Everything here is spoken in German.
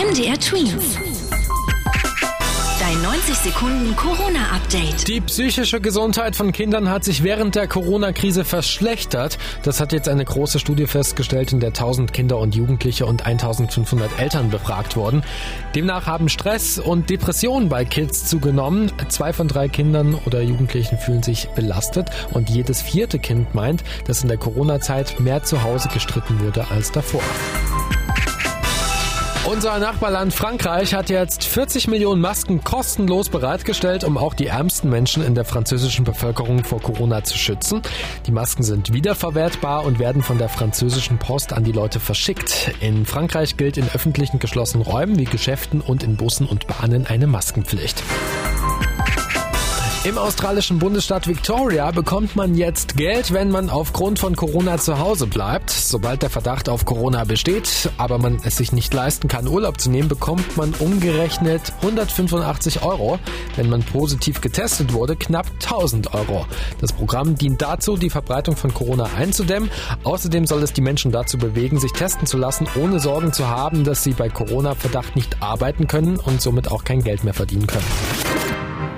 MDR Twins. Dein 90 Sekunden Corona-Update. Die psychische Gesundheit von Kindern hat sich während der Corona-Krise verschlechtert. Das hat jetzt eine große Studie festgestellt, in der 1000 Kinder und Jugendliche und 1500 Eltern befragt wurden. Demnach haben Stress und Depressionen bei Kids zugenommen. Zwei von drei Kindern oder Jugendlichen fühlen sich belastet und jedes vierte Kind meint, dass in der Corona-Zeit mehr zu Hause gestritten wurde als davor. Unser Nachbarland Frankreich hat jetzt 40 Millionen Masken kostenlos bereitgestellt, um auch die ärmsten Menschen in der französischen Bevölkerung vor Corona zu schützen. Die Masken sind wiederverwertbar und werden von der französischen Post an die Leute verschickt. In Frankreich gilt in öffentlichen geschlossenen Räumen wie Geschäften und in Bussen und Bahnen eine Maskenpflicht. Im australischen Bundesstaat Victoria bekommt man jetzt Geld, wenn man aufgrund von Corona zu Hause bleibt. Sobald der Verdacht auf Corona besteht, aber man es sich nicht leisten kann, Urlaub zu nehmen, bekommt man umgerechnet 185 Euro. Wenn man positiv getestet wurde, knapp 1000 Euro. Das Programm dient dazu, die Verbreitung von Corona einzudämmen. Außerdem soll es die Menschen dazu bewegen, sich testen zu lassen, ohne Sorgen zu haben, dass sie bei Corona-Verdacht nicht arbeiten können und somit auch kein Geld mehr verdienen können.